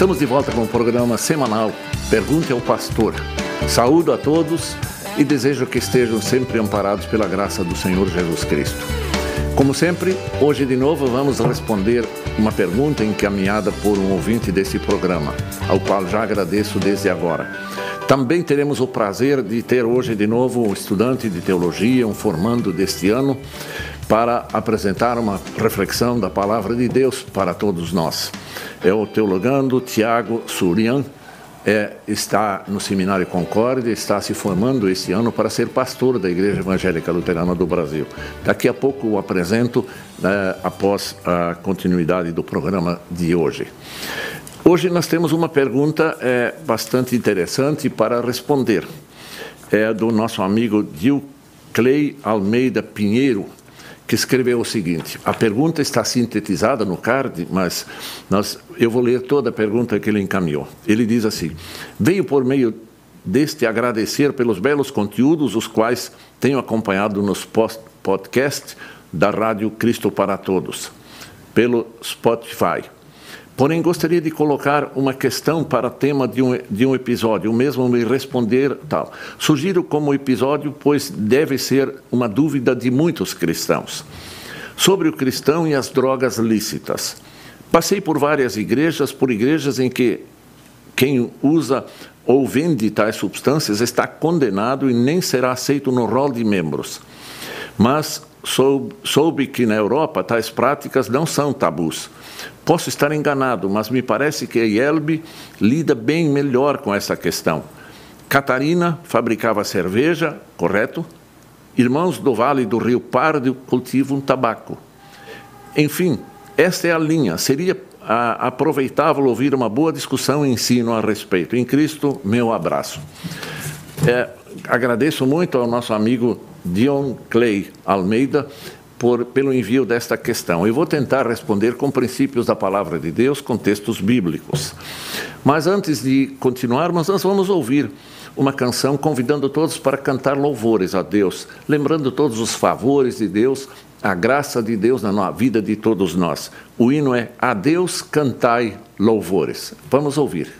Estamos de volta com o programa semanal Pergunte ao Pastor. Saúdo a todos e desejo que estejam sempre amparados pela graça do Senhor Jesus Cristo. Como sempre, hoje de novo vamos responder uma pergunta encaminhada por um ouvinte desse programa, ao qual já agradeço desde agora. Também teremos o prazer de ter hoje de novo um estudante de teologia, um formando deste ano, para apresentar uma reflexão da palavra de Deus para todos nós. É o teologando Tiago Surian, é, está no Seminário Concórdia, está se formando este ano para ser pastor da Igreja Evangélica Luterana do Brasil. Daqui a pouco o apresento né, após a continuidade do programa de hoje. Hoje nós temos uma pergunta é, bastante interessante para responder. É do nosso amigo Dil Clay Almeida Pinheiro, que escreveu o seguinte: a pergunta está sintetizada no card, mas nós, eu vou ler toda a pergunta que ele encaminhou. Ele diz assim: veio por meio deste agradecer pelos belos conteúdos, os quais tenho acompanhado nos podcasts da Rádio Cristo para Todos, pelo Spotify. Porém, gostaria de colocar uma questão para tema de um, de um episódio, o mesmo me responder tal. Sugiro como episódio, pois deve ser uma dúvida de muitos cristãos. Sobre o cristão e as drogas lícitas. Passei por várias igrejas, por igrejas em que quem usa ou vende tais substâncias está condenado e nem será aceito no rol de membros. Mas soube, soube que na Europa tais práticas não são tabus. Posso estar enganado, mas me parece que a IELB lida bem melhor com essa questão. Catarina fabricava cerveja, correto? Irmãos do Vale do Rio Pardo cultivam tabaco. Enfim, esta é a linha. Seria a, aproveitável ouvir uma boa discussão e ensino a respeito. Em Cristo, meu abraço. É, agradeço muito ao nosso amigo Dion Clay Almeida por, pelo envio desta questão. Eu vou tentar responder com princípios da palavra de Deus, com textos bíblicos. Mas antes de continuarmos, nós vamos ouvir uma canção convidando todos para cantar louvores a Deus, lembrando todos os favores de Deus, a graça de Deus na vida de todos nós. O hino é A Deus cantai louvores. Vamos ouvir.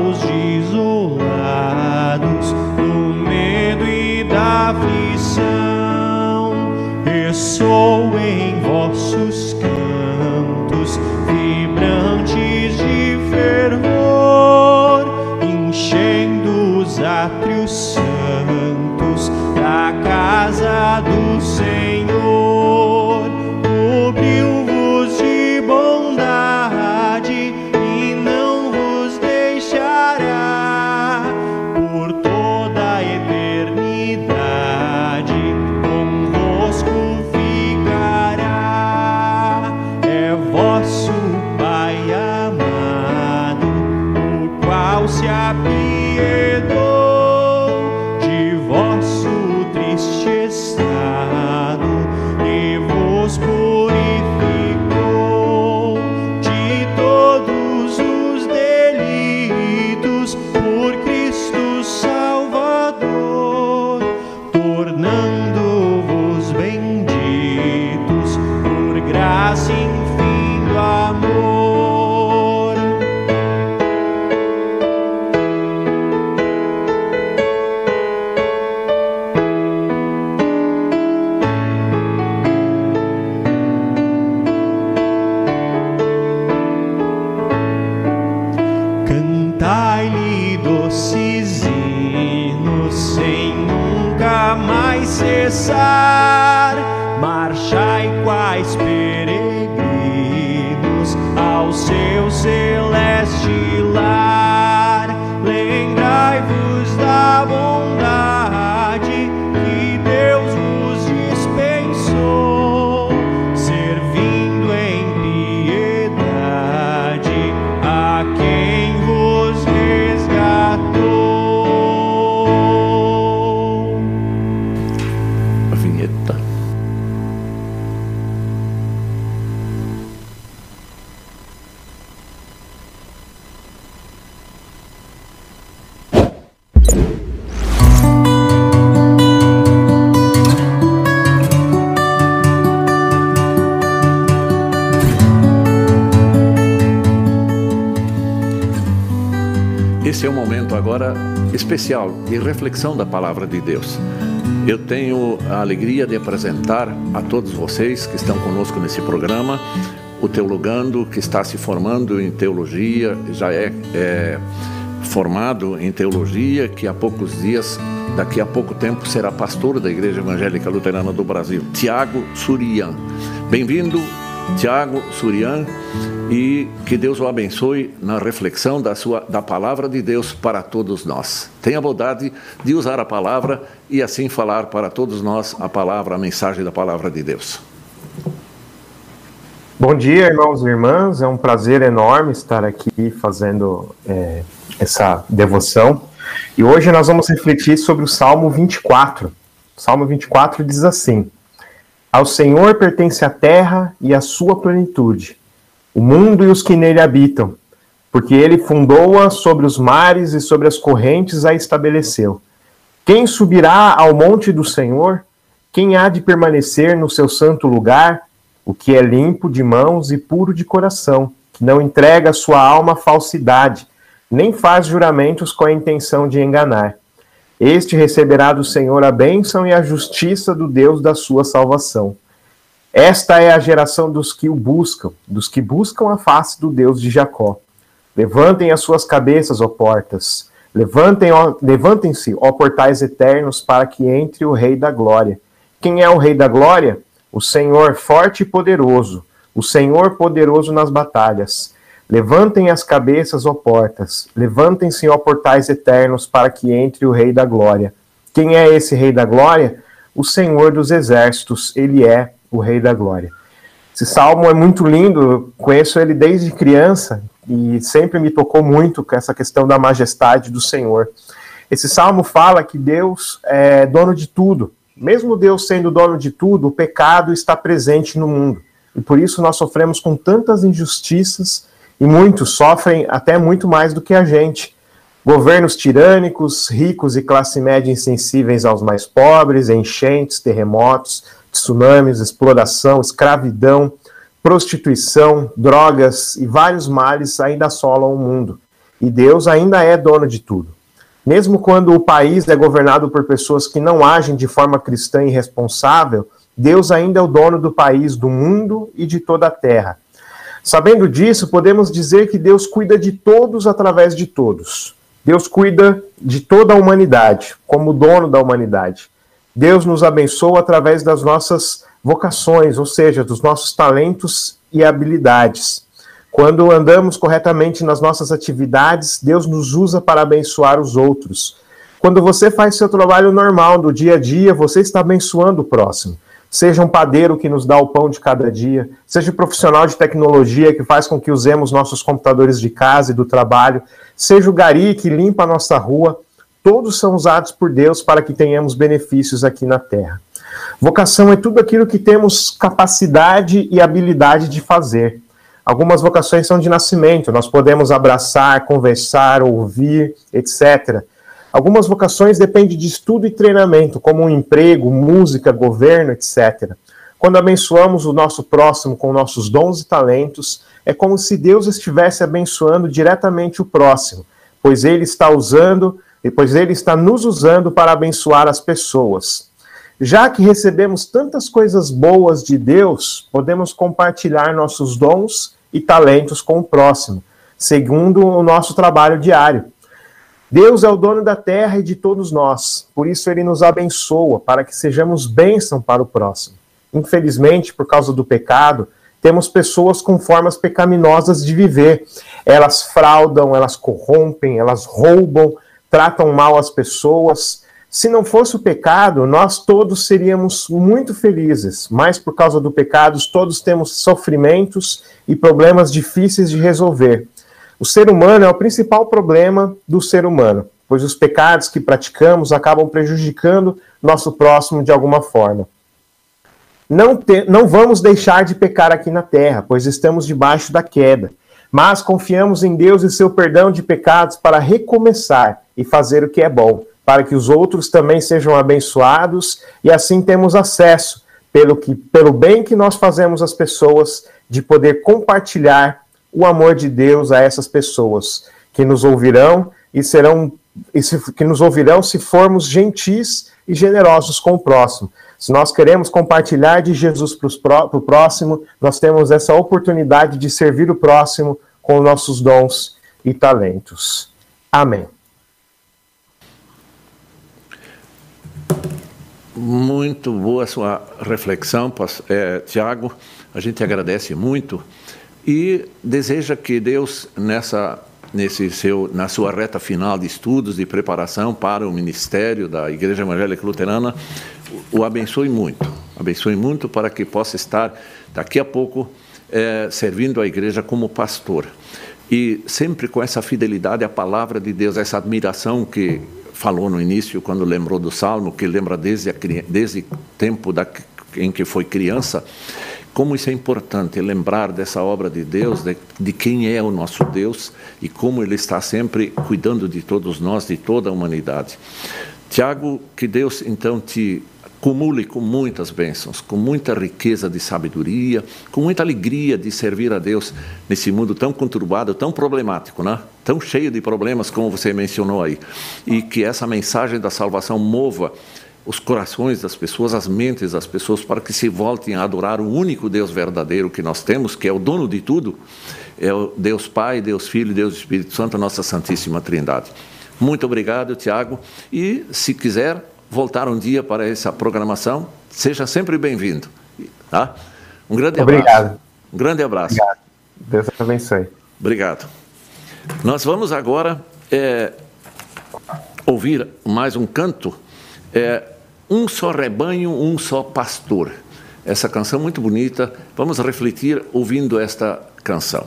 aos isolados, do medo e da aflição. Ressoa em vossos cantos, vibrantes de fervor, enchendo os átrios santos da casa do quais especial de reflexão da palavra de Deus. Eu tenho a alegria de apresentar a todos vocês que estão conosco nesse programa o teologando que está se formando em teologia, já é, é formado em teologia, que há poucos dias, daqui a pouco tempo, será pastor da Igreja Evangélica Luterana do Brasil, Tiago Surian. Bem-vindo, Tiago Surian, e que Deus o abençoe na reflexão da, sua, da palavra de Deus para todos nós. Tenha bondade de usar a palavra e assim falar para todos nós a palavra, a mensagem da palavra de Deus. Bom dia, irmãos e irmãs. É um prazer enorme estar aqui fazendo é, essa devoção. E hoje nós vamos refletir sobre o Salmo 24. O Salmo 24 diz assim: Ao Senhor pertence a terra e a sua plenitude, o mundo e os que nele habitam, porque ele fundou-a sobre os mares e sobre as correntes a estabeleceu. Quem subirá ao monte do Senhor? Quem há de permanecer no seu santo lugar? O que é limpo de mãos e puro de coração, que não entrega sua alma à falsidade, nem faz juramentos com a intenção de enganar. Este receberá do Senhor a bênção e a justiça do Deus da sua salvação. Esta é a geração dos que o buscam, dos que buscam a face do Deus de Jacó. Levantem as suas cabeças, ó portas. Levantem, levantem-se, ó portais eternos, para que entre o Rei da Glória. Quem é o Rei da Glória? O Senhor forte e poderoso, o Senhor poderoso nas batalhas. Levantem as cabeças, ó portas. Levantem-se, ó portais eternos, para que entre o Rei da Glória. Quem é esse Rei da Glória? O Senhor dos Exércitos. Ele é o Rei da Glória. Esse salmo é muito lindo, eu conheço ele desde criança e sempre me tocou muito com essa questão da majestade do Senhor. Esse salmo fala que Deus é dono de tudo. Mesmo Deus sendo dono de tudo, o pecado está presente no mundo. E por isso nós sofremos com tantas injustiças e muitos sofrem até muito mais do que a gente. Governos tirânicos, ricos e classe média insensíveis aos mais pobres, enchentes, terremotos, tsunamis, exploração, escravidão, prostituição, drogas e vários males ainda assolam o mundo. E Deus ainda é dono de tudo. Mesmo quando o país é governado por pessoas que não agem de forma cristã e responsável, Deus ainda é o dono do país, do mundo e de toda a terra. Sabendo disso, podemos dizer que Deus cuida de todos através de todos. Deus cuida de toda a humanidade, como dono da humanidade. Deus nos abençoa através das nossas vocações, ou seja, dos nossos talentos e habilidades. Quando andamos corretamente nas nossas atividades, Deus nos usa para abençoar os outros. Quando você faz seu trabalho normal do dia a dia, você está abençoando o próximo. Seja um padeiro que nos dá o pão de cada dia, seja um profissional de tecnologia que faz com que usemos nossos computadores de casa e do trabalho, seja o gari que limpa a nossa rua, todos são usados por Deus para que tenhamos benefícios aqui na terra. Vocação é tudo aquilo que temos capacidade e habilidade de fazer. Algumas vocações são de nascimento, nós podemos abraçar, conversar, ouvir, etc. Algumas vocações dependem de estudo e treinamento, como um emprego, música, governo, etc. Quando abençoamos o nosso próximo com nossos dons e talentos, é como se Deus estivesse abençoando diretamente o próximo, pois ele está usando, pois ele está nos usando para abençoar as pessoas. Já que recebemos tantas coisas boas de Deus, podemos compartilhar nossos dons e talentos com o próximo, segundo o nosso trabalho diário. Deus é o dono da terra e de todos nós, por isso ele nos abençoa, para que sejamos bênção para o próximo. Infelizmente, por causa do pecado, temos pessoas com formas pecaminosas de viver. Elas fraudam, elas corrompem, elas roubam, tratam mal as pessoas. Se não fosse o pecado, nós todos seríamos muito felizes, mas por causa do pecado, todos temos sofrimentos e problemas difíceis de resolver. O ser humano é o principal problema do ser humano, pois os pecados que praticamos acabam prejudicando nosso próximo de alguma forma. Não, te, não vamos deixar de pecar aqui na terra, pois estamos debaixo da queda. Mas confiamos em Deus e seu perdão de pecados para recomeçar e fazer o que é bom, para que os outros também sejam abençoados e assim temos acesso, pelo, que, pelo bem que nós fazemos às pessoas, de poder compartilhar o amor de Deus a essas pessoas que nos ouvirão e serão e se, que nos ouvirão se formos gentis e generosos com o próximo. Se nós queremos compartilhar de Jesus para o próximo, nós temos essa oportunidade de servir o próximo com nossos dons e talentos. Amém. Muito boa sua reflexão, é, Tiago. A gente agradece muito e deseja que Deus, nessa, nesse seu, na sua reta final de estudos e preparação para o ministério da Igreja Evangélica Luterana, o abençoe muito, abençoe muito para que possa estar daqui a pouco é, servindo a igreja como pastor. E sempre com essa fidelidade à palavra de Deus, essa admiração que falou no início, quando lembrou do Salmo, que lembra desde, a, desde tempo da, em que foi criança, como isso é importante, lembrar dessa obra de Deus, de, de, quem é o nosso Deus e como Ele está sempre cuidando de todos nós, de toda a humanidade. Tiago, que Deus então te acumule com muitas bênçãos, com muita riqueza de sabedoria, com muita alegria de servir a Deus nesse mundo tão conturbado, tão problemático, né? tão cheio de problemas como você mencionou aí. E que essa mensagem da salvação mova os corações das pessoas, as mentes das pessoas, para que se voltem a adorar o único Deus verdadeiro que nós temos, que é o dono de tudo, é o Deus Pai, Deus Filho, Deus Espírito Santo, a nossa Santíssima Trindade. Muito obrigado, Tiago. E, se quiser, voltar um dia para essa programação, seja sempre bem-vindo. Tá? Um grande abraço. Obrigado. Um grande abraço. Obrigado. Deus abençoe. Obrigado. Nós vamos agora é, ouvir mais um canto. É, um só rebanho, um só pastor. Essa canção muito bonita. Vamos refletir ouvindo esta canção.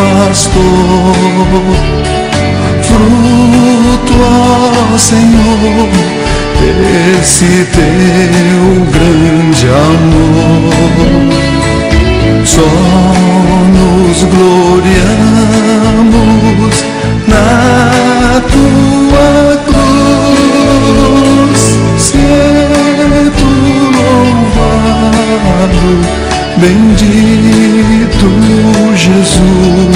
pastor. Fruto, ó Senhor, desse teu grande amor. Só nos gloriamos na tua cruz. Ser é tu louvado, bendito Jesus.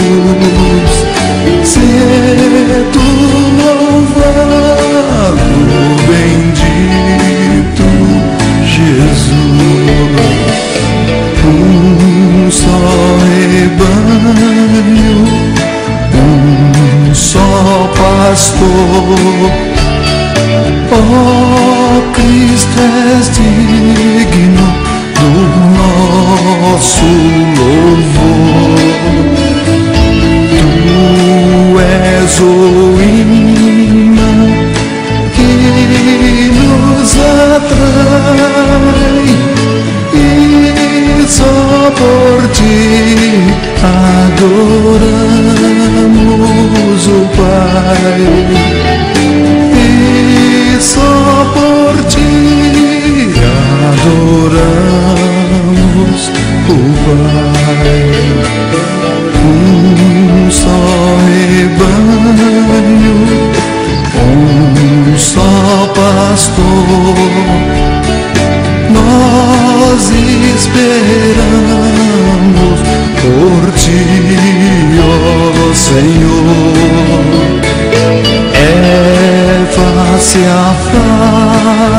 Pastor. Oh, Cristo és digno do nosso louvor. Tu és o imã que nos atrai e só por ti adoramos o Pai.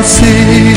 Face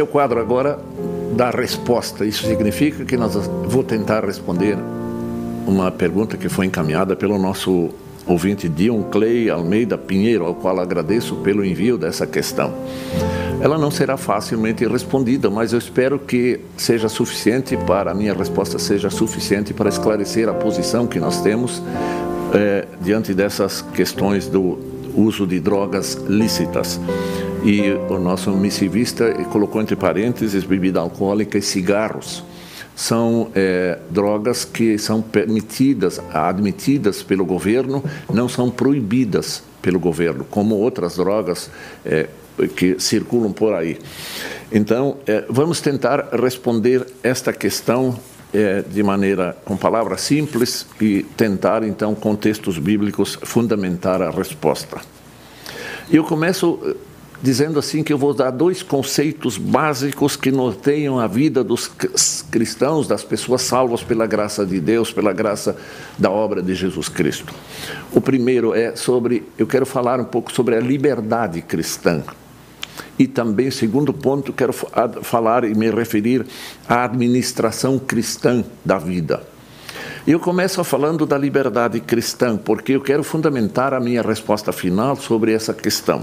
É o quadro agora da resposta. Isso significa que nós vou tentar responder uma pergunta que foi encaminhada pelo nosso ouvinte Dion Clay Almeida Pinheiro, ao qual agradeço pelo envio dessa questão. Ela não será facilmente respondida, mas eu espero que seja suficiente para a minha resposta seja suficiente para esclarecer a posição que nós temos eh, diante dessas questões do uso de drogas lícitas e o nosso missivista colocou entre parênteses bebida alcoólica e cigarros. São é, drogas que são permitidas, admitidas pelo governo, não são proibidas pelo governo, como outras drogas é, que circulam por aí. Então, é, vamos tentar responder esta questão é, de maneira com palavras simples e tentar então com textos bíblicos fundamentar a resposta. Eu começo dizendo assim que eu vou dar dois conceitos básicos que norteiam a vida dos cristãos, das pessoas salvas pela graça de Deus, pela graça da obra de Jesus Cristo. O primeiro é sobre, eu quero falar um pouco sobre a liberdade cristã. E também, segundo ponto, quero falar e me referir à administração cristã da vida. Eu começo falando da liberdade cristã, porque eu quero fundamentar a minha resposta final sobre essa questão.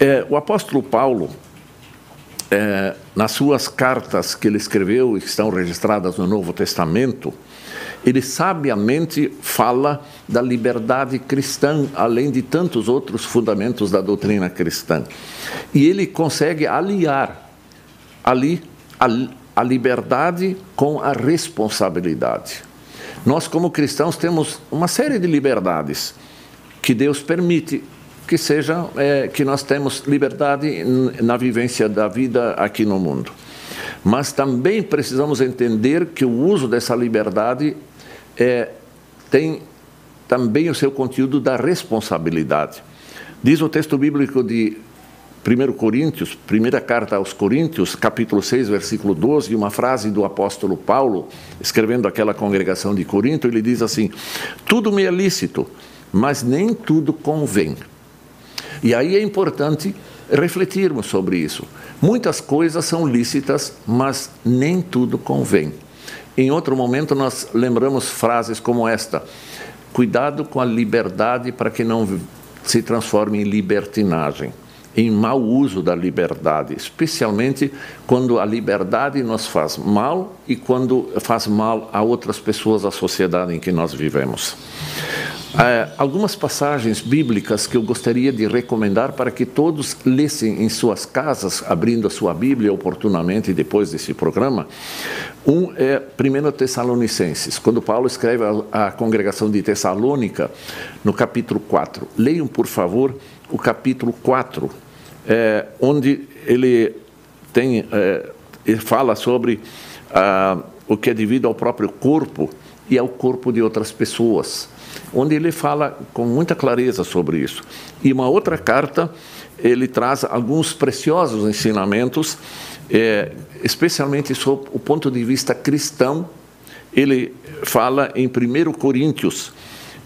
É, o apóstolo Paulo, é, nas suas cartas que ele escreveu e que estão registradas no Novo Testamento, ele sabiamente fala da liberdade cristã, além de tantos outros fundamentos da doutrina cristã. E ele consegue aliar ali a, a liberdade com a responsabilidade. Nós, como cristãos, temos uma série de liberdades que Deus permite que seja é, que nós temos liberdade na vivência da vida aqui no mundo. Mas também precisamos entender que o uso dessa liberdade é, tem também o seu conteúdo da responsabilidade. Diz o texto bíblico de 1 Coríntios, primeira carta aos Coríntios, capítulo 6, versículo 12, uma frase do apóstolo Paulo, escrevendo aquela congregação de Corinto, ele diz assim: Tudo me é lícito, mas nem tudo convém. E aí é importante refletirmos sobre isso. Muitas coisas são lícitas, mas nem tudo convém. Em outro momento, nós lembramos frases como esta: cuidado com a liberdade para que não se transforme em libertinagem, em mau uso da liberdade, especialmente quando a liberdade nos faz mal e quando faz mal a outras pessoas, a sociedade em que nós vivemos. É, algumas passagens bíblicas que eu gostaria de recomendar para que todos lessem em suas casas, abrindo a sua Bíblia oportunamente depois desse programa. Um é 1 Tessalonicenses, quando Paulo escreve à congregação de Tessalônica, no capítulo 4. Leiam, por favor, o capítulo 4, é, onde ele tem, é, ele fala sobre ah, o que é devido ao próprio corpo e ao corpo de outras pessoas onde ele fala com muita clareza sobre isso. E uma outra carta, ele traz alguns preciosos ensinamentos, é, especialmente sob o ponto de vista cristão. Ele fala em 1 Coríntios,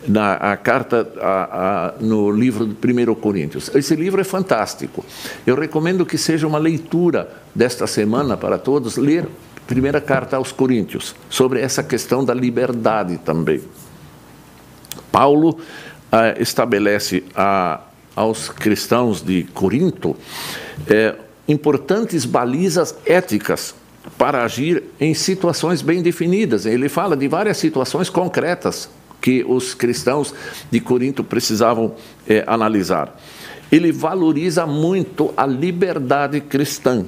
na a carta a, a, no livro de 1 Coríntios. Esse livro é fantástico. Eu recomendo que seja uma leitura desta semana para todos, ler primeira carta aos Coríntios, sobre essa questão da liberdade também. Paulo ah, estabelece a, aos cristãos de Corinto é, importantes balizas éticas para agir em situações bem definidas. Ele fala de várias situações concretas que os cristãos de Corinto precisavam é, analisar. Ele valoriza muito a liberdade cristã,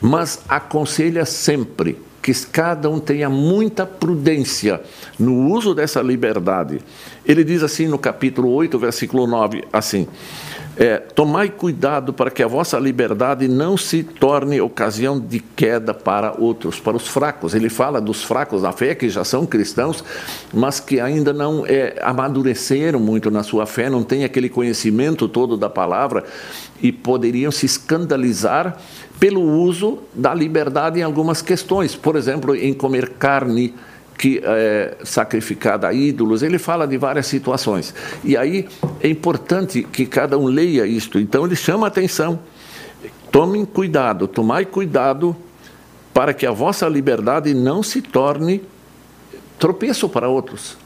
mas aconselha sempre que cada um tenha muita prudência no uso dessa liberdade. Ele diz assim no capítulo 8, versículo 9, assim: é, Tomai cuidado para que a vossa liberdade não se torne ocasião de queda para outros, para os fracos. Ele fala dos fracos da fé, que já são cristãos, mas que ainda não é, amadureceram muito na sua fé, não têm aquele conhecimento todo da palavra e poderiam se escandalizar pelo uso da liberdade em algumas questões, por exemplo, em comer carne que é sacrificada a ídolos, ele fala de várias situações. E aí é importante que cada um leia isto. Então ele chama a atenção. Tomem cuidado, tomai cuidado para que a vossa liberdade não se torne tropeço para outros,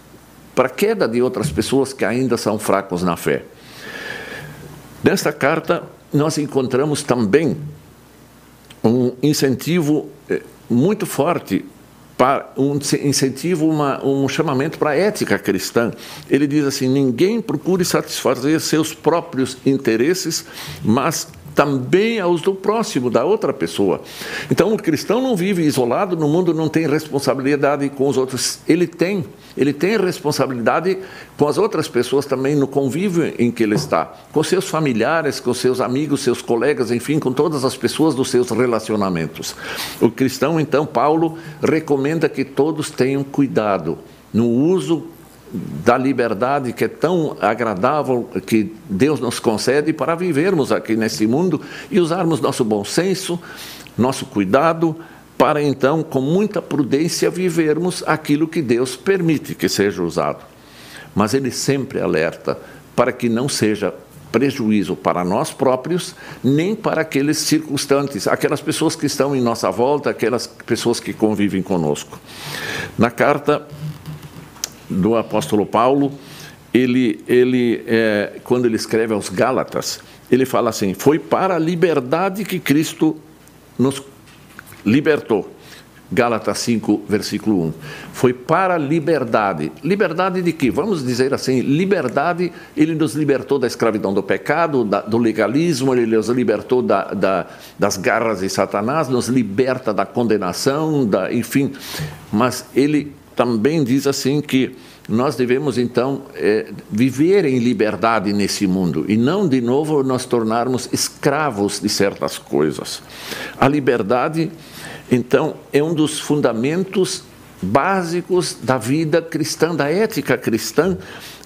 para queda de outras pessoas que ainda são fracos na fé. Nesta carta nós encontramos também um incentivo eh, muito forte para um incentivo, uma, um chamamento para a ética cristã. Ele diz assim: ninguém procure satisfazer seus próprios interesses, mas também aos do próximo, da outra pessoa. Então, o cristão não vive isolado no mundo, não tem responsabilidade com os outros. Ele tem, ele tem responsabilidade com as outras pessoas também no convívio em que ele está, com seus familiares, com seus amigos, seus colegas, enfim, com todas as pessoas dos seus relacionamentos. O cristão, então, Paulo recomenda que todos tenham cuidado no uso da liberdade que é tão agradável que Deus nos concede para vivermos aqui nesse mundo e usarmos nosso bom senso, nosso cuidado, para então, com muita prudência, vivermos aquilo que Deus permite que seja usado. Mas Ele sempre alerta para que não seja prejuízo para nós próprios, nem para aqueles circunstantes, aquelas pessoas que estão em nossa volta, aquelas pessoas que convivem conosco. Na carta do apóstolo Paulo, ele, ele é, quando ele escreve aos Gálatas, ele fala assim: Foi para a liberdade que Cristo nos libertou. Gálatas 5, versículo 1. Foi para a liberdade. Liberdade de quê? Vamos dizer assim: liberdade, ele nos libertou da escravidão do pecado, da, do legalismo, ele nos libertou da, da, das garras de Satanás, nos liberta da condenação, da, enfim. Mas ele também diz assim que nós devemos então é, viver em liberdade nesse mundo e não de novo nos tornarmos escravos de certas coisas. A liberdade, então, é um dos fundamentos básicos da vida cristã, da ética cristã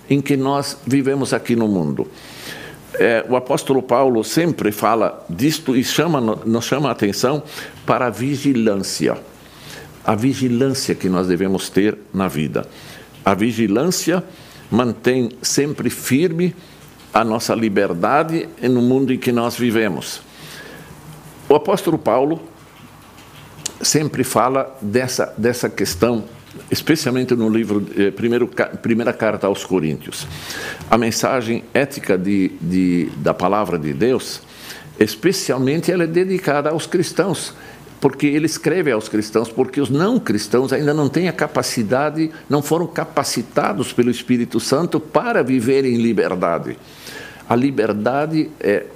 em que nós vivemos aqui no mundo. É, o apóstolo Paulo sempre fala disto e chama, nos chama a atenção para a vigilância a vigilância que nós devemos ter na vida. A vigilância mantém sempre firme a nossa liberdade no mundo em que nós vivemos. O apóstolo Paulo sempre fala dessa, dessa questão, especialmente no livro, eh, primeiro, primeira carta aos Coríntios. A mensagem ética de, de, da palavra de Deus, especialmente ela é dedicada aos cristãos porque ele escreve aos cristãos, porque os não cristãos ainda não têm a capacidade, não foram capacitados pelo Espírito Santo para viver em liberdade. A liberdade é,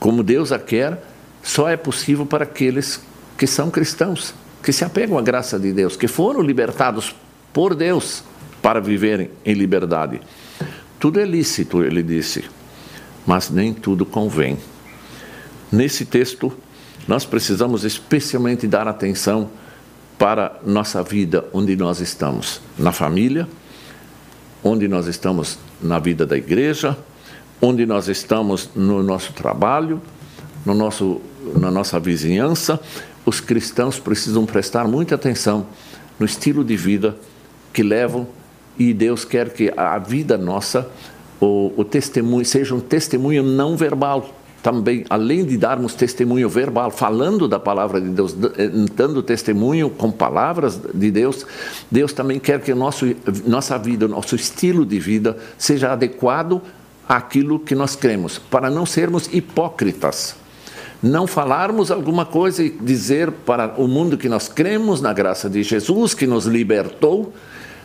como Deus a quer, só é possível para aqueles que são cristãos, que se apegam à graça de Deus, que foram libertados por Deus para viverem em liberdade. Tudo é lícito, ele disse, mas nem tudo convém. Nesse texto, nós precisamos especialmente dar atenção para nossa vida, onde nós estamos, na família, onde nós estamos na vida da igreja, onde nós estamos no nosso trabalho, no nosso, na nossa vizinhança. Os cristãos precisam prestar muita atenção no estilo de vida que levam e Deus quer que a vida nossa, o, o testemunho, seja um testemunho não verbal. Também, além de darmos testemunho verbal, falando da palavra de Deus, eh, dando testemunho com palavras de Deus, Deus também quer que nosso, nossa vida, nosso estilo de vida seja adequado àquilo que nós cremos, para não sermos hipócritas. Não falarmos alguma coisa e dizer para o mundo que nós cremos na graça de Jesus, que nos libertou,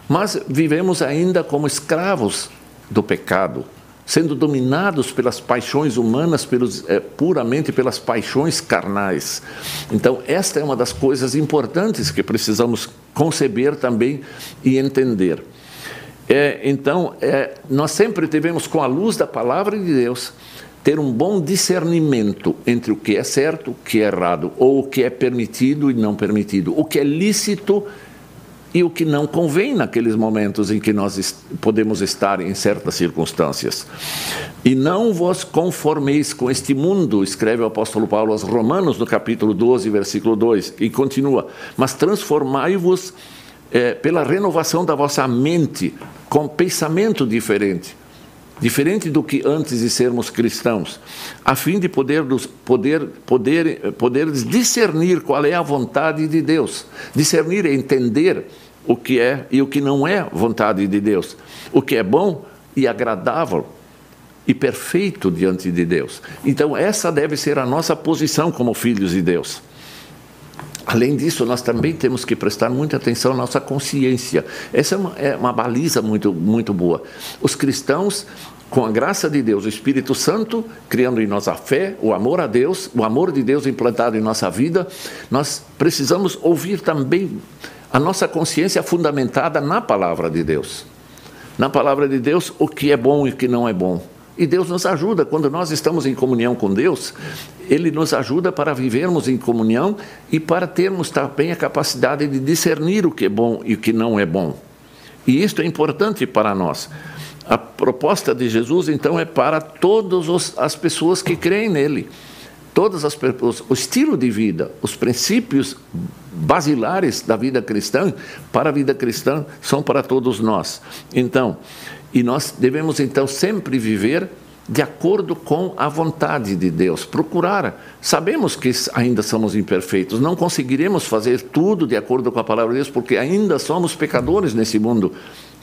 mas vivemos ainda como escravos do pecado, sendo dominados pelas paixões humanas, pelos, é, puramente pelas paixões carnais. Então, esta é uma das coisas importantes que precisamos conceber também e entender. É, então, é, nós sempre devemos, com a luz da palavra de Deus, ter um bom discernimento entre o que é certo, o que é errado, ou o que é permitido e não permitido, o que é lícito e o que não convém naqueles momentos em que nós podemos estar em certas circunstâncias. E não vos conformeis com este mundo, escreve o apóstolo Paulo aos Romanos, no capítulo 12, versículo 2, e continua: Mas transformai-vos é, pela renovação da vossa mente, com pensamento diferente. Diferente do que antes de sermos cristãos, a fim de poder, poder, poder, poder discernir qual é a vontade de Deus, discernir e entender o que é e o que não é vontade de Deus, o que é bom e agradável e perfeito diante de Deus. Então, essa deve ser a nossa posição como filhos de Deus. Além disso, nós também temos que prestar muita atenção à nossa consciência. Essa é uma, é uma baliza muito, muito boa. Os cristãos com a graça de Deus, o Espírito Santo, criando em nós a fé, o amor a Deus, o amor de Deus implantado em nossa vida, nós precisamos ouvir também a nossa consciência fundamentada na palavra de Deus. Na palavra de Deus, o que é bom e o que não é bom. E Deus nos ajuda, quando nós estamos em comunhão com Deus, Ele nos ajuda para vivermos em comunhão e para termos também a capacidade de discernir o que é bom e o que não é bom. E isto é importante para nós. A proposta de Jesus, então, é para todas as pessoas que creem nele todas as o estilo de vida, os princípios basilares da vida cristã para a vida cristã são para todos nós. Então, e nós devemos então sempre viver de acordo com a vontade de Deus, procurar. Sabemos que ainda somos imperfeitos, não conseguiremos fazer tudo de acordo com a palavra de Deus, porque ainda somos pecadores nesse mundo.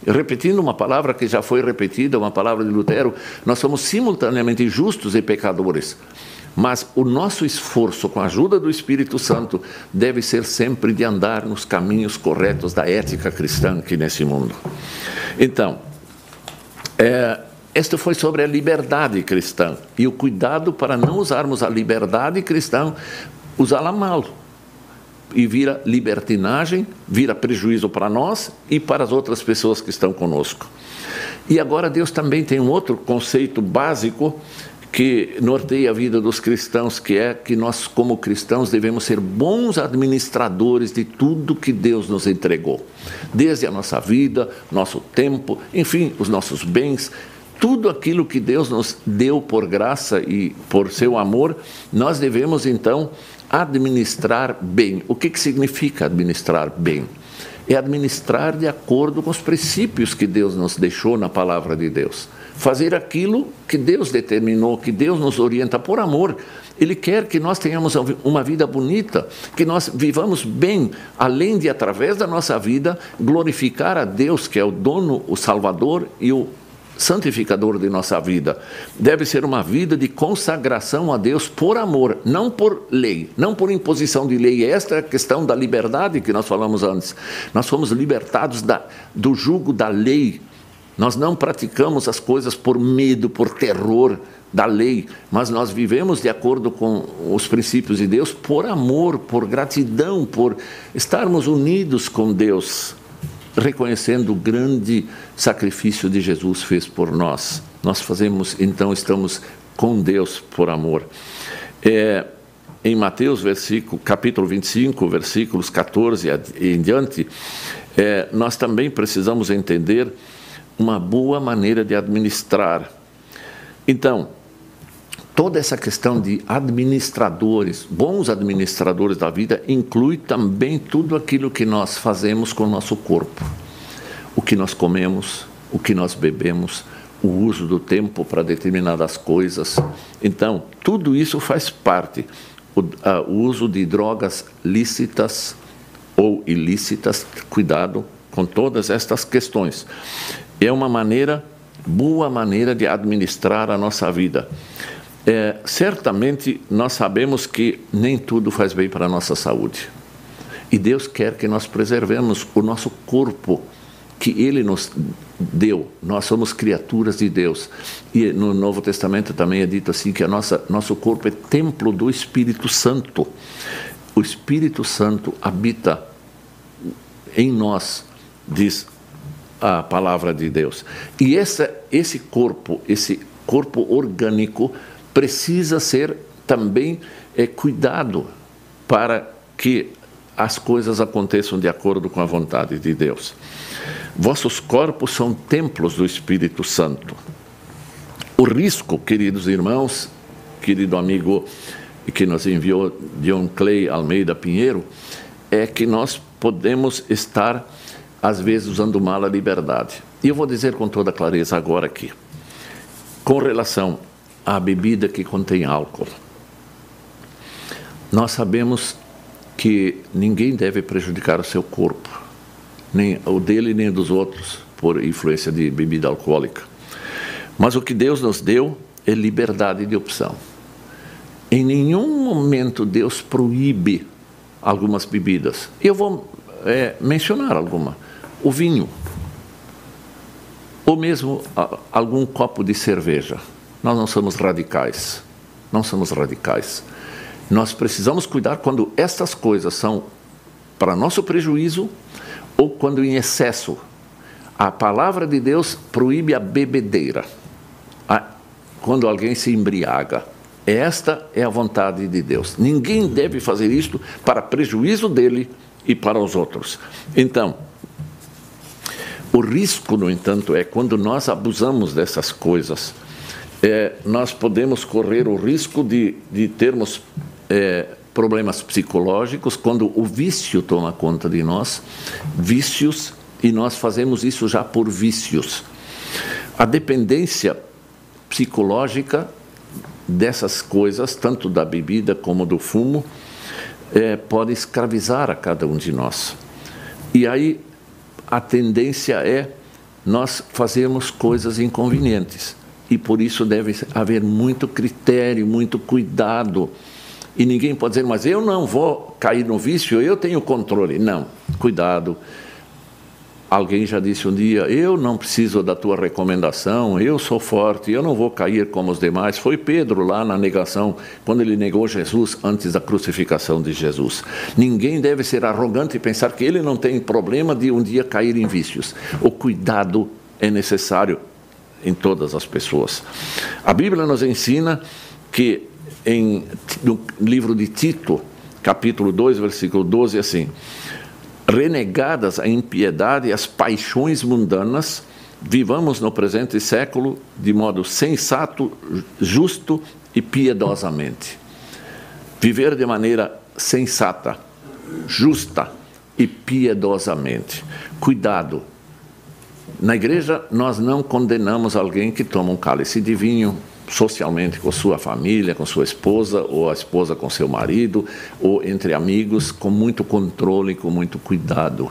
Repetindo uma palavra que já foi repetida, uma palavra de Lutero, nós somos simultaneamente justos e pecadores. Mas o nosso esforço, com a ajuda do Espírito Santo, deve ser sempre de andar nos caminhos corretos da ética cristã aqui nesse mundo. Então, é, este foi sobre a liberdade cristã e o cuidado para não usarmos a liberdade cristã, usá-la mal. E vira libertinagem, vira prejuízo para nós e para as outras pessoas que estão conosco. E agora Deus também tem um outro conceito básico que norteia a vida dos cristãos, que é que nós, como cristãos, devemos ser bons administradores de tudo que Deus nos entregou, desde a nossa vida, nosso tempo, enfim, os nossos bens, tudo aquilo que Deus nos deu por graça e por seu amor, nós devemos então administrar bem. O que, que significa administrar bem? É administrar de acordo com os princípios que Deus nos deixou na palavra de Deus fazer aquilo que Deus determinou, que Deus nos orienta por amor. Ele quer que nós tenhamos uma vida bonita, que nós vivamos bem, além de, através da nossa vida, glorificar a Deus, que é o dono, o Salvador e o santificador de nossa vida. Deve ser uma vida de consagração a Deus por amor, não por lei, não por imposição de lei. Esta é a questão da liberdade que nós falamos antes. Nós fomos libertados da, do jugo da lei. Nós não praticamos as coisas por medo, por terror da lei, mas nós vivemos de acordo com os princípios de Deus por amor, por gratidão, por estarmos unidos com Deus reconhecendo o grande sacrifício de Jesus fez por nós. Nós fazemos, então, estamos com Deus por amor. É, em Mateus, versículo, capítulo 25, versículos 14 em diante, é, nós também precisamos entender uma boa maneira de administrar. Então, toda essa questão de administradores, bons administradores da vida, inclui também tudo aquilo que nós fazemos com o nosso corpo. O que nós comemos, o que nós bebemos, o uso do tempo para determinadas coisas. Então, tudo isso faz parte. O, a, o uso de drogas lícitas ou ilícitas, cuidado com todas estas questões. É uma maneira, boa maneira de administrar a nossa vida. É, certamente nós sabemos que nem tudo faz bem para a nossa saúde. E Deus quer que nós preservemos o nosso corpo que Ele nos deu. Nós somos criaturas de Deus. E no Novo Testamento também é dito assim que a nossa nosso corpo é templo do Espírito Santo. O Espírito Santo habita em nós, diz a palavra de Deus. E essa, esse corpo, esse corpo orgânico precisa ser também é, cuidado para que as coisas aconteçam de acordo com a vontade de Deus. Vossos corpos são templos do Espírito Santo. O risco, queridos irmãos, querido amigo que nos enviou John Clay Almeida Pinheiro, é que nós podemos estar, às vezes, usando mal a liberdade. E eu vou dizer com toda clareza agora aqui. Com relação a bebida que contém álcool. Nós sabemos que ninguém deve prejudicar o seu corpo, nem o dele nem dos outros, por influência de bebida alcoólica. Mas o que Deus nos deu é liberdade de opção. Em nenhum momento Deus proíbe algumas bebidas. Eu vou é, mencionar alguma. O vinho, ou mesmo algum copo de cerveja. Nós não somos radicais. Não somos radicais. Nós precisamos cuidar quando estas coisas são para nosso prejuízo ou quando em excesso. A palavra de Deus proíbe a bebedeira. Quando alguém se embriaga. Esta é a vontade de Deus. Ninguém deve fazer isto para prejuízo dele e para os outros. Então, o risco, no entanto, é quando nós abusamos dessas coisas é, nós podemos correr o risco de, de termos é, problemas psicológicos quando o vício toma conta de nós, vícios, e nós fazemos isso já por vícios. A dependência psicológica dessas coisas, tanto da bebida como do fumo, é, pode escravizar a cada um de nós. E aí a tendência é nós fazermos coisas inconvenientes e por isso deve haver muito critério, muito cuidado. E ninguém pode dizer, mas eu não vou cair no vício, eu tenho controle. Não, cuidado. Alguém já disse um dia: Eu não preciso da tua recomendação, eu sou forte, eu não vou cair como os demais. Foi Pedro lá na negação, quando ele negou Jesus antes da crucificação de Jesus. Ninguém deve ser arrogante e pensar que ele não tem problema de um dia cair em vícios. O cuidado é necessário em todas as pessoas. A Bíblia nos ensina que em, no livro de Tito, capítulo 2, versículo 12, assim: renegadas a impiedade e as paixões mundanas, vivamos no presente século de modo sensato, justo e piedosamente. Viver de maneira sensata, justa e piedosamente. Cuidado, na igreja, nós não condenamos alguém que toma um cálice de vinho socialmente com sua família, com sua esposa, ou a esposa com seu marido, ou entre amigos, com muito controle, com muito cuidado.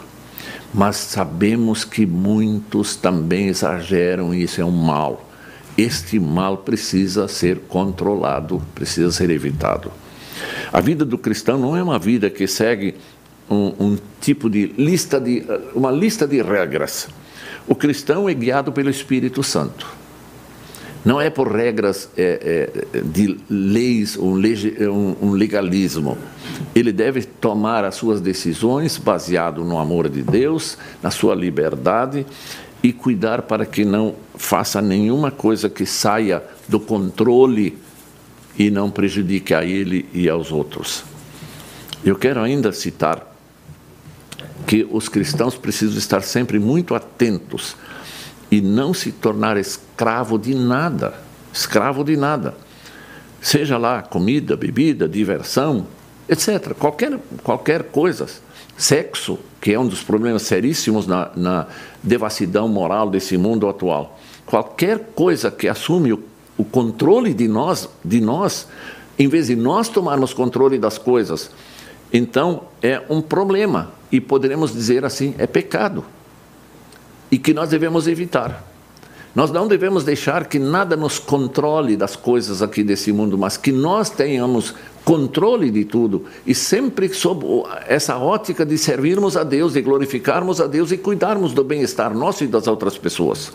Mas sabemos que muitos também exageram e isso é um mal. Este mal precisa ser controlado, precisa ser evitado. A vida do cristão não é uma vida que segue um, um tipo de lista de uma lista de regras. O cristão é guiado pelo Espírito Santo. Não é por regras é, é, de leis, um, um, legalismo. Ele deve tomar as suas decisões baseado no amor de Deus, na sua liberdade e cuidar para que não faça nenhuma coisa que saia do controle e não prejudique a ele e aos outros. Eu quero ainda citar que os cristãos precisam estar sempre muito atentos e não se tornar escravo de nada, escravo de nada. Seja lá comida, bebida, diversão, etc. Qualquer, qualquer coisa. Sexo, que é um dos problemas seríssimos na, na devassidão moral desse mundo atual. Qualquer coisa que assume o, o controle de nós, de nós, em vez de nós tomarmos controle das coisas, então é um problema. E poderemos dizer assim, é pecado e que nós devemos evitar. Nós não devemos deixar que nada nos controle das coisas aqui desse mundo, mas que nós tenhamos controle de tudo e sempre sob essa ótica de servirmos a Deus, de glorificarmos a Deus e cuidarmos do bem-estar nosso e das outras pessoas.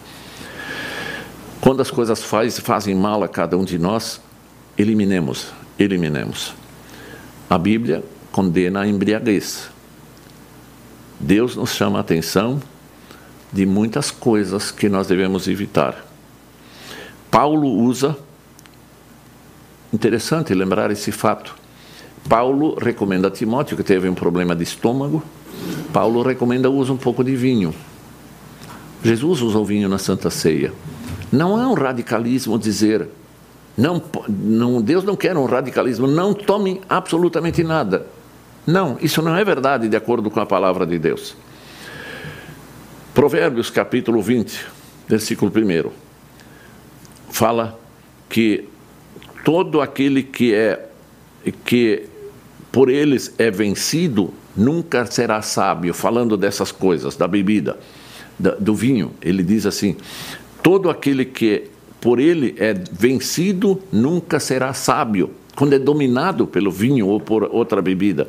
Quando as coisas faz, fazem mal a cada um de nós, eliminemos, eliminemos. A Bíblia condena a embriaguez. Deus nos chama a atenção de muitas coisas que nós devemos evitar. Paulo usa, interessante lembrar esse fato. Paulo recomenda a Timóteo, que teve um problema de estômago, Paulo recomenda o uso um pouco de vinho. Jesus usou vinho na Santa Ceia. Não é um radicalismo dizer, não, não, Deus não quer um radicalismo, não tome absolutamente nada. Não, isso não é verdade de acordo com a palavra de Deus. Provérbios capítulo 20, versículo 1, fala que todo aquele que é que por eles é vencido nunca será sábio, falando dessas coisas, da bebida, da, do vinho. Ele diz assim: todo aquele que por ele é vencido nunca será sábio, quando é dominado pelo vinho ou por outra bebida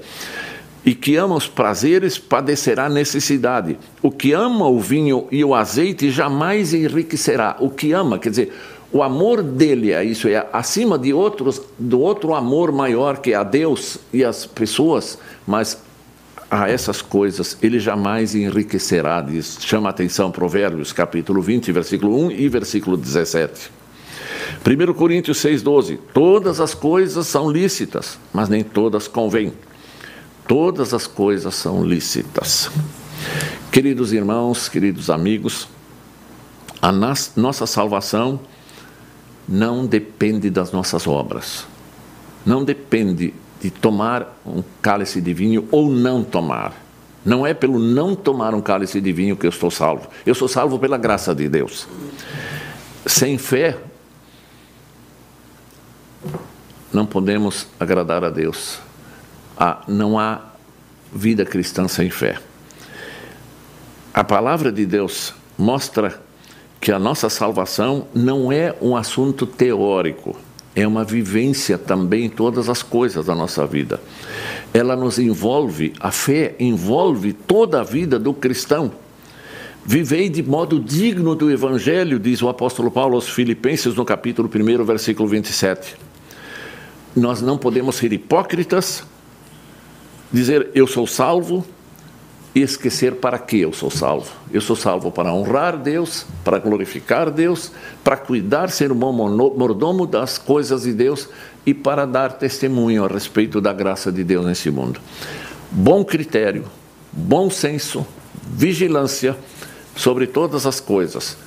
e que ama os prazeres padecerá necessidade. O que ama o vinho e o azeite jamais enriquecerá. O que ama, quer dizer, o amor dele é isso, é acima de outros, do outro amor maior que é a Deus e as pessoas, mas a essas coisas ele jamais enriquecerá, diz, chama a atenção Provérbios, capítulo 20, versículo 1 e versículo 17. 1 Coríntios 6,12: Todas as coisas são lícitas, mas nem todas convêm todas as coisas são lícitas. Queridos irmãos, queridos amigos, a nossa salvação não depende das nossas obras, não depende de tomar um cálice de vinho ou não tomar. Não é pelo não tomar um cálice de vinho que eu estou salvo. Eu sou salvo pela graça de Deus. Sem fé, não podemos agradar a Deus ah, não há vida cristã sem fé. A palavra de Deus mostra que a nossa salvação não é um assunto teórico, é uma vivência também em todas as coisas da nossa vida. Ela nos envolve, a fé envolve toda a vida do cristão. Vivei de modo digno do Evangelho, diz o apóstolo Paulo aos Filipenses, no capítulo 1, versículo 27. Nós não podemos ser hipócritas, dizer eu sou salvo e esquecer para que eu sou salvo. Eu sou salvo para honrar Deus, para glorificar Deus, para cuidar, ser um bom mordomo das coisas de Deus e para dar testemunho a respeito da graça de Deus nesse mundo. Bom critério, bom senso, vigilância sobre todas as coisas.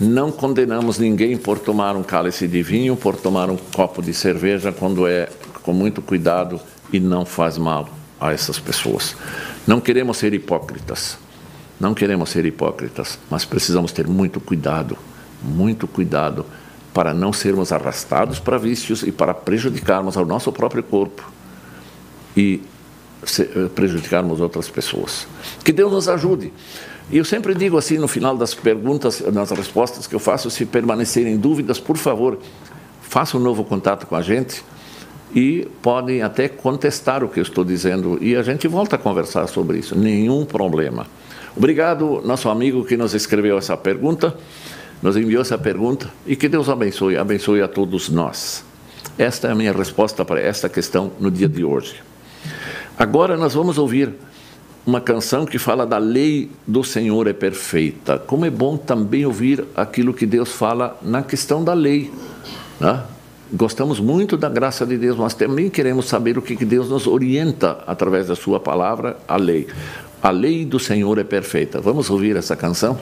Não condenamos ninguém por tomar um cálice de vinho, por tomar um copo de cerveja, quando é com muito cuidado e não faz mal a essas pessoas. Não queremos ser hipócritas, não queremos ser hipócritas, mas precisamos ter muito cuidado, muito cuidado para não sermos arrastados para vícios e para prejudicarmos ao nosso próprio corpo e eh, prejudicarmos outras pessoas. Que Deus nos ajude. E eu sempre digo assim no final das perguntas, nas respostas que eu faço, se permanecerem dúvidas, por favor, façam um novo contato com a gente e podem até contestar o que eu estou dizendo e a gente volta a conversar sobre isso, nenhum problema. Obrigado, nosso amigo que nos escreveu essa pergunta, nos enviou essa pergunta e que Deus abençoe, abençoe a todos nós. Esta é a minha resposta para esta questão no dia de hoje. Agora nós vamos ouvir uma canção que fala da lei do Senhor é perfeita. Como é bom também ouvir aquilo que Deus fala na questão da lei. Né? Gostamos muito da graça de Deus, mas também queremos saber o que Deus nos orienta através da Sua palavra, a lei. A lei do Senhor é perfeita. Vamos ouvir essa canção?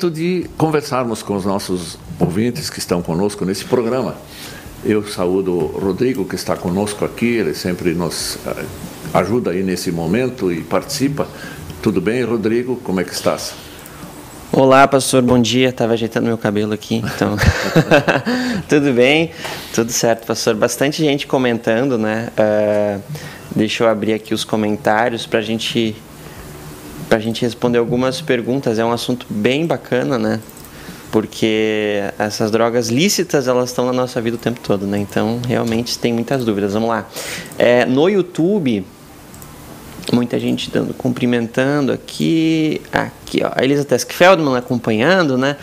Momento de conversarmos com os nossos ouvintes que estão conosco nesse programa. Eu saúdo o Rodrigo, que está conosco aqui, ele sempre nos eh, ajuda aí nesse momento e participa. Tudo bem, Rodrigo? Como é que estás? Olá, pastor, bom dia. Estava ajeitando meu cabelo aqui, então. tudo bem? Tudo certo, pastor. Bastante gente comentando, né? Uh, deixa eu abrir aqui os comentários para a gente para a gente responder algumas perguntas. É um assunto bem bacana, né? Porque essas drogas lícitas elas estão na nossa vida o tempo todo, né? Então realmente tem muitas dúvidas. Vamos lá. É, no YouTube, muita gente dando, cumprimentando aqui, aqui ó, a Elisa Tesk Feldman acompanhando, né?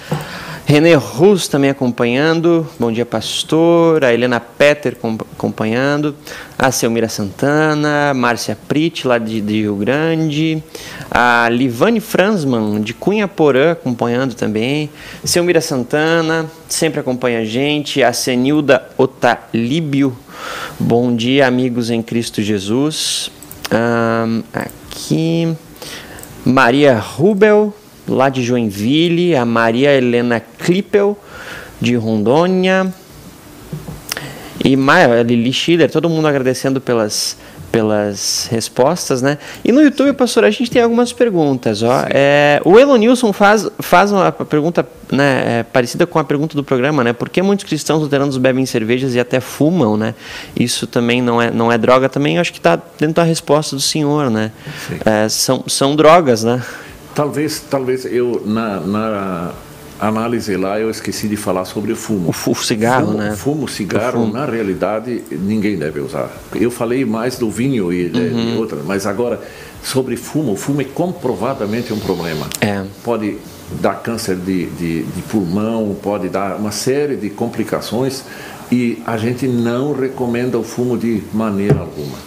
René Rus também acompanhando. Bom dia, pastor. A Helena Petter acompanhando. A Selmira Santana. Márcia Prit, lá de, de, Rio Grande. A Livane Fransman, de Cunha Porã, acompanhando também. Selmira Santana, sempre acompanha a gente. A Senilda Otalíbio. Bom dia, amigos em Cristo Jesus. Um, aqui. Maria Rubel, lá de Joinville, a Maria Helena Klippel, de Rondônia, e Maia, Lili Schiller, todo mundo agradecendo pelas, pelas respostas, né? E no YouTube, pastor, a gente tem algumas perguntas. Ó. É, o Elonilson faz, faz uma pergunta né, é, parecida com a pergunta do programa, né? Por que muitos cristãos luteranos bebem cervejas e até fumam, né? Isso também não é, não é droga, também acho que está dentro da resposta do senhor, né? É, são, são drogas, né? Talvez, talvez eu, na, na análise lá, eu esqueci de falar sobre o fumo. O, fu- o cigarro, fumo, né? Fumo, cigarro, O fumo. na realidade, ninguém deve usar. Eu falei mais do vinho e de, Uhum. de outras, mas agora, sobre fumo, o fumo é comprovadamente um problema. É. Pode dar câncer de, de, de pulmão, pode dar uma série de complicações e a gente não recomenda o fumo de maneira alguma.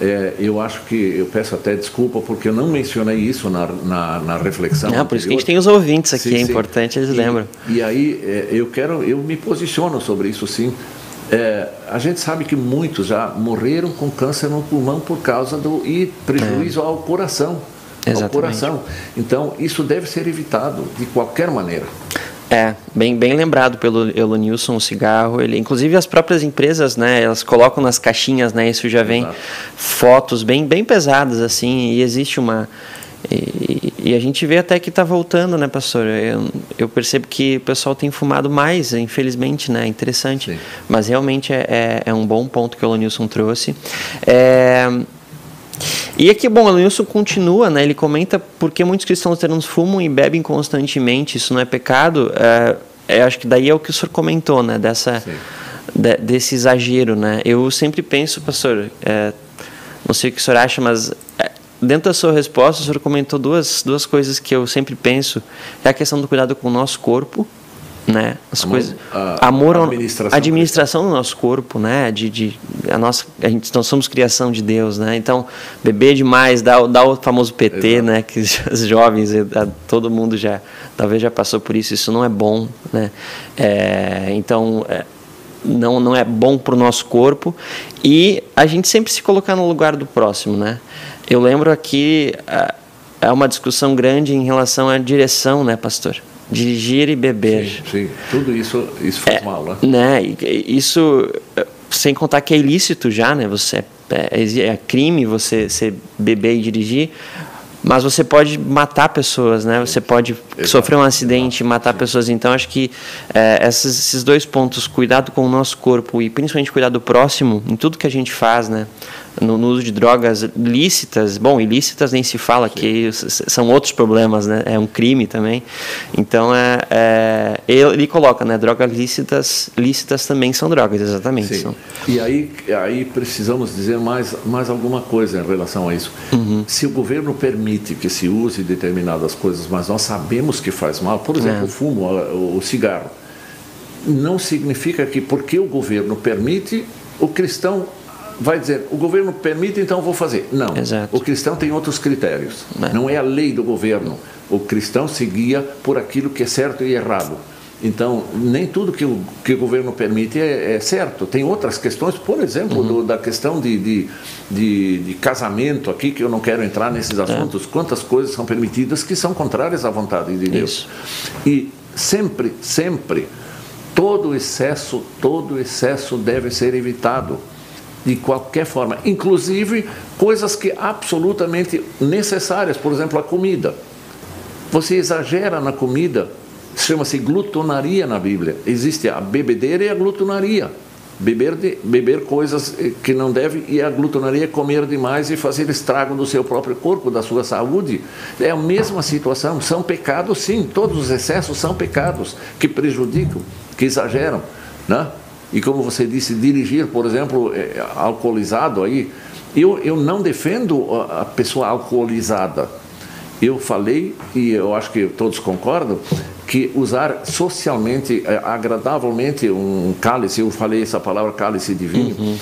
É, eu acho que, eu peço até desculpa porque eu não mencionei isso na, na, na reflexão. Não, por isso que a gente tem os ouvintes aqui, Sim, é sim. importante, eles E- lembram. E aí é, eu quero, eu me posiciono sobre isso sim. É, a gente sabe que muitos já morreram com câncer no pulmão por causa do e prejuízo ao coração, ao Exatamente. coração. Então isso deve ser evitado de qualquer maneira. É, bem, bem lembrado pelo Elonilson, o cigarro. Ele, inclusive as próprias empresas, né, elas colocam nas caixinhas, né, isso já vem Exato. fotos bem, bem pesadas assim, e existe uma e, e a gente vê até que está voltando, né, pastor? Eu, eu percebo que o pessoal tem fumado mais, infelizmente, né? Interessante. Sim. Mas realmente é, é, é um bom ponto que o Elonilson trouxe. É, e aqui, bom, o Nilson continua, né? Ele comenta por que muitos cristãos luteranos fumam e bebem constantemente, isso não é pecado. É, é, acho que daí é o que o senhor comentou, né? Dessa, de- desse exagero, né? Eu sempre penso, pastor, é, não sei o que o senhor acha, mas é, dentro da sua resposta, o senhor comentou duas, duas coisas que eu sempre penso. É a questão do cuidado com o nosso corpo, né? As Amor- coisas, a- amor, ao- administração administração do nosso corpo, né? De, de a nossa, a gente nós somos criação de Deus, né? Então beber demais dá, o- dá o famoso PT, Exato. né? Que os jovens, a- todo mundo já talvez já passou por isso. Isso não é bom, né? É, então é, não não é bom para o nosso corpo e a gente sempre se colocar no lugar do próximo, né? Eu lembro aqui é uma discussão grande em relação à direção, né, pastor? Dirigir e beber. Sim, sim. tudo isso, isso faz mal, né? né? Isso, eh, sem contar que é ilícito já, né? Você é, é- é crime você, você beber e dirigir, mas você pode matar pessoas, né? Você pode sofrer um acidente e matar pessoas. Então, acho que eh, esses, esses dois pontos, cuidado com o nosso corpo e principalmente cuidar do próximo, em tudo que a gente faz, né? No, no uso de drogas lícitas, bom, ilícitas nem se fala, que são outros problemas, né? É um crime também. Então, é, é, ele, coloca, né? Drogas lícitas, lícitas também são drogas, exatamente. Sim. São- E aí, aí precisamos dizer mais, mais alguma coisa em relação a isso. Uhum. Se o governo permite que se use determinadas coisas, mas nós sabemos que faz mal, por exemplo, É. o fumo, o cigarro, não significa que porque o governo permite, o cristão vai dizer, o governo permite, então vou fazer. Não. Exato. O cristão tem outros critérios. É. Não é a lei do governo. O cristão se guia por aquilo que é certo e errado. Então, nem tudo que o, que o governo permite é, é certo. Tem outras questões, por exemplo, do- da questão de, de, de, de casamento aqui, que eu não quero entrar nesses assuntos. Quantas coisas são permitidas que são contrárias à vontade de Deus. Isso. E sempre, sempre, todo excesso, todo excesso deve ser evitado de qualquer forma, inclusive coisas que absolutamente necessárias, por exemplo, a comida. Você exagera na comida, chama-se glutonaria na Bíblia. Existe a bebedeira e a glutonaria. Beber, de, beber coisas eh, que não deve e a glutonaria é comer demais e fazer estrago do seu próprio corpo, da sua saúde. É a mesma situação. São pecados, sim. Todos os excessos são pecados que prejudicam, que exageram, né? E como você disse, dirigir, por exemplo, eh, alcoolizado aí, eu, eu não defendo a pessoa alcoolizada. Eu falei, e eu acho que todos concordam, que usar socialmente, eh, agradavelmente um cálice, eu falei essa palavra cálice de vinho,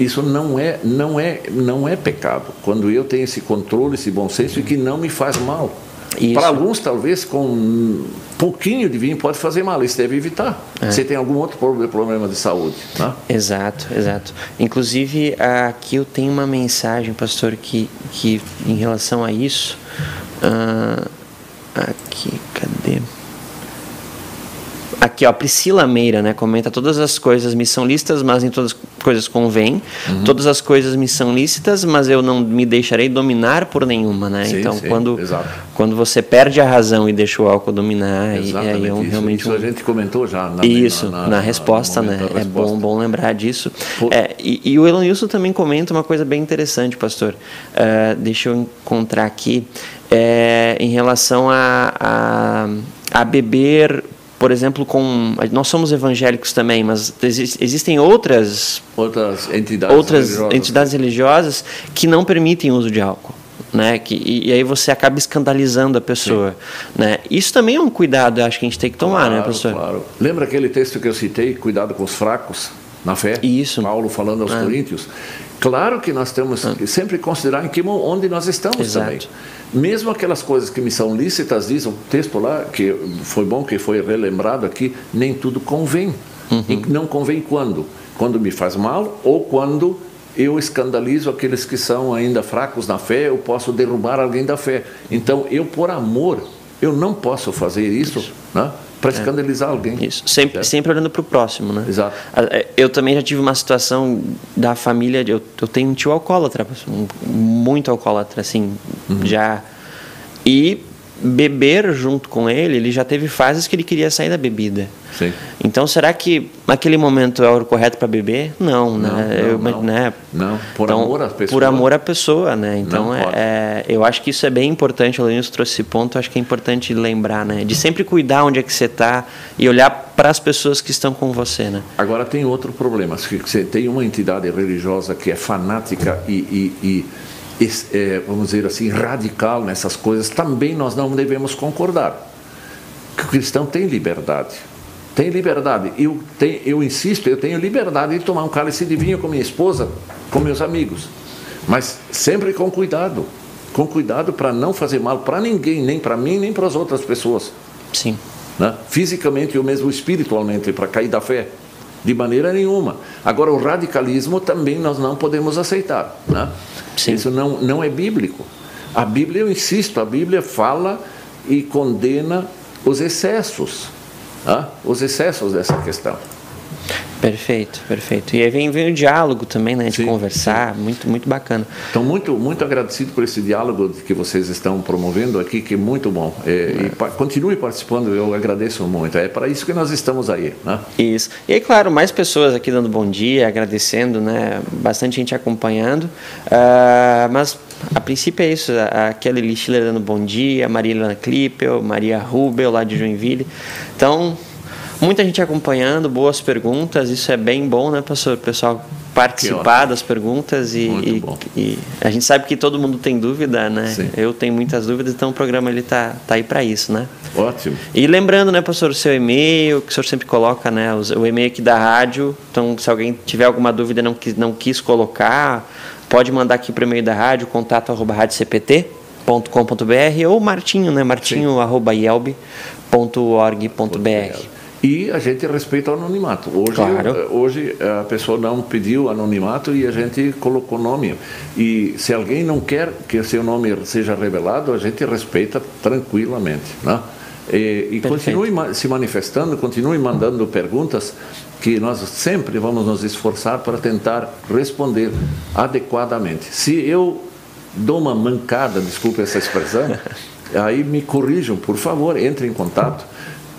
isso não é, não, é, não é pecado. Quando eu tenho esse controle, esse bom senso e que não me faz mal. Para alguns, talvez, com um pouquinho de vinho pode fazer mal, isso deve evitar. Você tem algum outro proble- problema de saúde. Né? Exato, exato. Inclusive, aqui eu tenho uma mensagem, pastor, que, que em relação a isso, Ah, aqui, cadê? Aqui, ó, Priscila Meira, né? Comenta: todas as coisas me são lícitas, mas em todas as coisas convém. Uhum. Todas as coisas me são lícitas, mas eu não me deixarei dominar por nenhuma, né? Sim, então, sim, quando, exato. quando você perde a razão e deixa o álcool dominar, Exatamente. aí é um, isso, realmente isso um, a gente comentou já na, isso, na, na, na- resposta, né? da É resposta. bom, bom lembrar disso. Por- É, e, e o Elenilson também comenta uma coisa bem interessante, pastor. Ah, deixa eu encontrar aqui. É, em relação a, a, a beber, por exemplo, com. Nós somos evangélicos também, mas exi- existem outras Outras entidades outras religiosas. entidades religiosas que não permitem o uso de álcool. Né? Que, e, e aí você acaba escandalizando a pessoa. Né? Isso também é um cuidado, eu acho que a gente tem que tomar, né, Claro, pastor? Claro. Lembra aquele texto que eu citei, cuidado com os fracos na fé? Isso. Paulo falando aos Ah. Coríntios. Claro que nós temos que sempre considerar em que onde nós estamos Exato. também. Mesmo aquelas coisas que me são lícitas, diz o texto lá, que foi bom que foi relembrado aqui, nem tudo convém. Uhum. E não convém quando? Quando me faz mal ou quando eu escandalizo aqueles que são ainda fracos na fé, eu posso derrubar alguém da fé. Então, eu, por amor, eu não posso fazer isso, né, para escandalizar alguém. É. Isso, sempre, Certo? sempre olhando para o próximo, né? Exato. É, Eu também já tive uma situação da família, eu, eu tenho um tio alcoólatra, muito alcoólatra, assim, Uhum. já. E beber junto com ele, ele já teve fases que ele queria sair da bebida. Sim. Então, será que naquele momento é o correto para beber? Não, Não, né? não, Eu- não. né? Não, por Então, amor à pessoa. Por amor à pessoa, né? Então, é, é- eu acho que isso é bem importante. O Lenilson trouxe esse ponto, acho que é importante lembrar, né? De sempre cuidar onde é que você está e olhar para as pessoas que estão com você, né? Agora tem outro problema. Você tem uma entidade religiosa que é fanática e, e- e, vamos dizer assim, radical nessas coisas, também nós não devemos concordar. Que o cristão tem liberdade. Tem liberdade. Eu, tenho, eu insisto, eu tenho liberdade de tomar um cálice de vinho com minha esposa, com meus amigos. Mas sempre com cuidado. Com cuidado para não fazer mal para ninguém, nem para mim, nem para as outras pessoas Sim. né? fisicamente ou mesmo espiritualmente, para cair da fé. De maneira nenhuma. Agora, o radicalismo também nós não podemos aceitar. Né? Sim. Isso não, não é bíblico. A Bíblia, eu insisto, a Bíblia fala e condena os excessos. né? Os excessos dessa questão. Perfeito, perfeito. E aí vem, vem o diálogo também, né? De Sim, conversar, muito, muito bacana. Então, muito, muito agradecido por esse diálogo que vocês estão promovendo aqui, que é muito bom. É, e pa- continue participando, eu agradeço muito. É para isso que nós estamos aí. Né? Isso. E aí, claro, mais pessoas aqui dando bom dia, agradecendo, né? Bastante gente acompanhando. Ah, mas a princípio é isso. A Kelly Schiller dando bom dia, a Marília Klippel, Maria Rubel lá de Joinville. Então, muita gente acompanhando, boas perguntas. Isso é bem bom, né, pastor? O pessoal participar das perguntas e, e- e a gente sabe que todo mundo tem dúvida, né? Sim. Eu tenho muitas dúvidas, então o programa ele tá, tá aí para isso, né? Ótimo. E lembrando, né, pastor, o seu e-mail, que o senhor sempre coloca, né, o e-mail aqui da rádio. Então, se alguém tiver alguma dúvida e não quis, não quis colocar, pode mandar aqui para o e-mail da rádio, contato arroba radiocpt.com.br ou martinho, né, martinho arroba ielb.org.br. E a gente respeita o anonimato. Hoje, Claro. eh, hoje a pessoa não pediu anonimato e a gente colocou nome. E se alguém não quer que seu nome seja revelado, a gente respeita tranquilamente. Né? E, e continue se manifestando, continue mandando perguntas que nós sempre vamos nos esforçar para tentar responder adequadamente. Se eu dou uma mancada, desculpe essa expressão, aí me corrijam, por favor, entre em contato.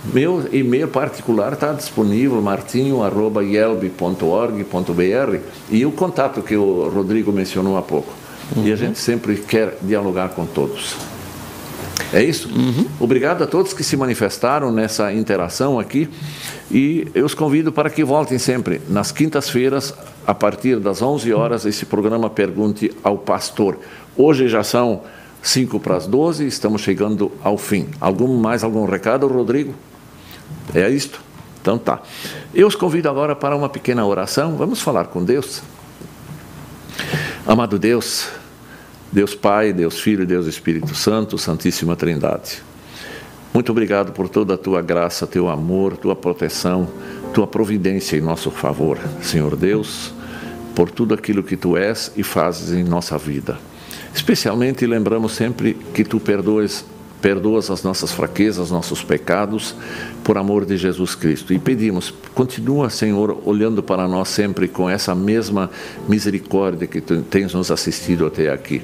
Meu e-mail particular está disponível, martinho.yelb.org.br e o contato que o Rodrigo mencionou há pouco. E a gente sempre quer dialogar com todos. É isso? Obrigado a todos que se manifestaram nessa interação aqui e eu os convido para que voltem sempre nas quintas-feiras, a partir das 11 horas, esse programa Pergunte ao Pastor. Hoje já são 5 para as 12, estamos chegando ao fim. Algum mais algum recado, Rodrigo? É isto? Então tá. Eu os convido agora para uma pequena oração. Vamos falar com Deus. Amado Deus, Deus Pai, Deus Filho, Deus Espírito Santo, Santíssima Trindade. Muito obrigado por toda a tua graça, teu amor, tua proteção, tua providência em nosso favor, Senhor Deus, por tudo aquilo que tu és e fazes em nossa vida. Especialmente lembramos sempre que tu perdoes perdoas as nossas fraquezas, nossos pecados, por amor de Jesus Cristo. E pedimos, continua, Senhor, olhando para nós sempre com essa mesma misericórdia que tens nos assistido até aqui.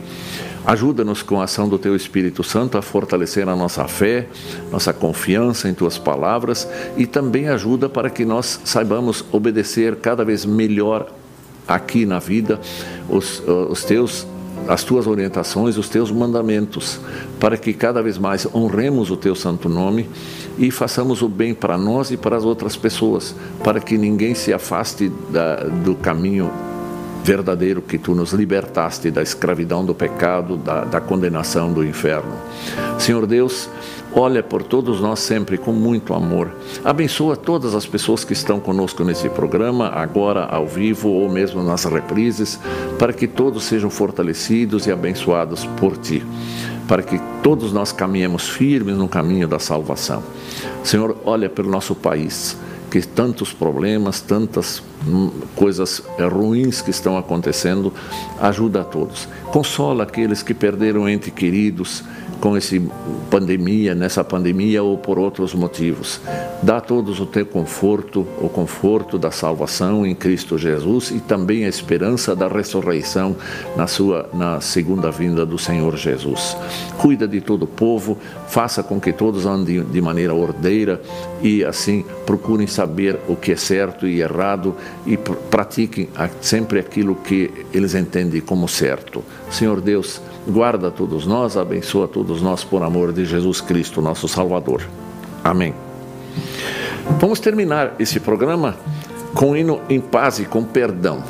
Ajuda-nos com a ação do Teu Espírito Santo a fortalecer a nossa fé, nossa confiança em Tuas palavras e também ajuda para que nós saibamos obedecer cada vez melhor aqui na vida os, os Teus as tuas orientações, os teus mandamentos, para que cada vez mais honremos o teu santo nome e façamos o bem para nós e para as outras pessoas, para que ninguém se afaste da, do caminho verdadeiro que tu nos libertaste da escravidão do pecado, da, da condenação do inferno. Senhor Deus, olha por todos nós sempre com muito amor. Abençoa todas as pessoas que estão conosco nesse programa, agora ao vivo ou mesmo nas reprises, para que todos sejam fortalecidos e abençoados por ti, para que todos nós caminhemos firmes no caminho da salvação. Senhor, olha pelo nosso país que tantos problemas, tantas coisas ruins que estão acontecendo, ajuda a todos. Consola aqueles que perderam entes queridos, com essa pandemia, nessa pandemia ou por outros motivos. Dá a todos o teu conforto, o conforto da salvação em Cristo Jesus e também a esperança da ressurreição na sua na segunda vinda do Senhor Jesus. Cuida de todo o povo, faça com que todos andem de maneira ordeira e assim procurem saber o que é certo e errado e pratiquem sempre aquilo que eles entendem como certo. Senhor Deus, guarda todos nós, abençoa todos nós por amor de Jesus Cristo, nosso Salvador. Amém. Vamos terminar esse programa com hino em paz e com perdão.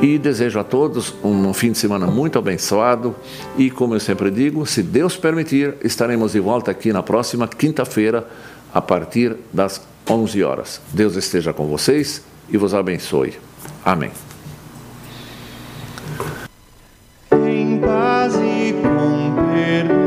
E desejo a todos um fim de semana muito abençoado. E como eu sempre digo, se Deus permitir, estaremos de volta aqui na próxima quinta-feira, a partir das 11 horas. Deus esteja com vocês e vos abençoe. Amém. santo amor e sem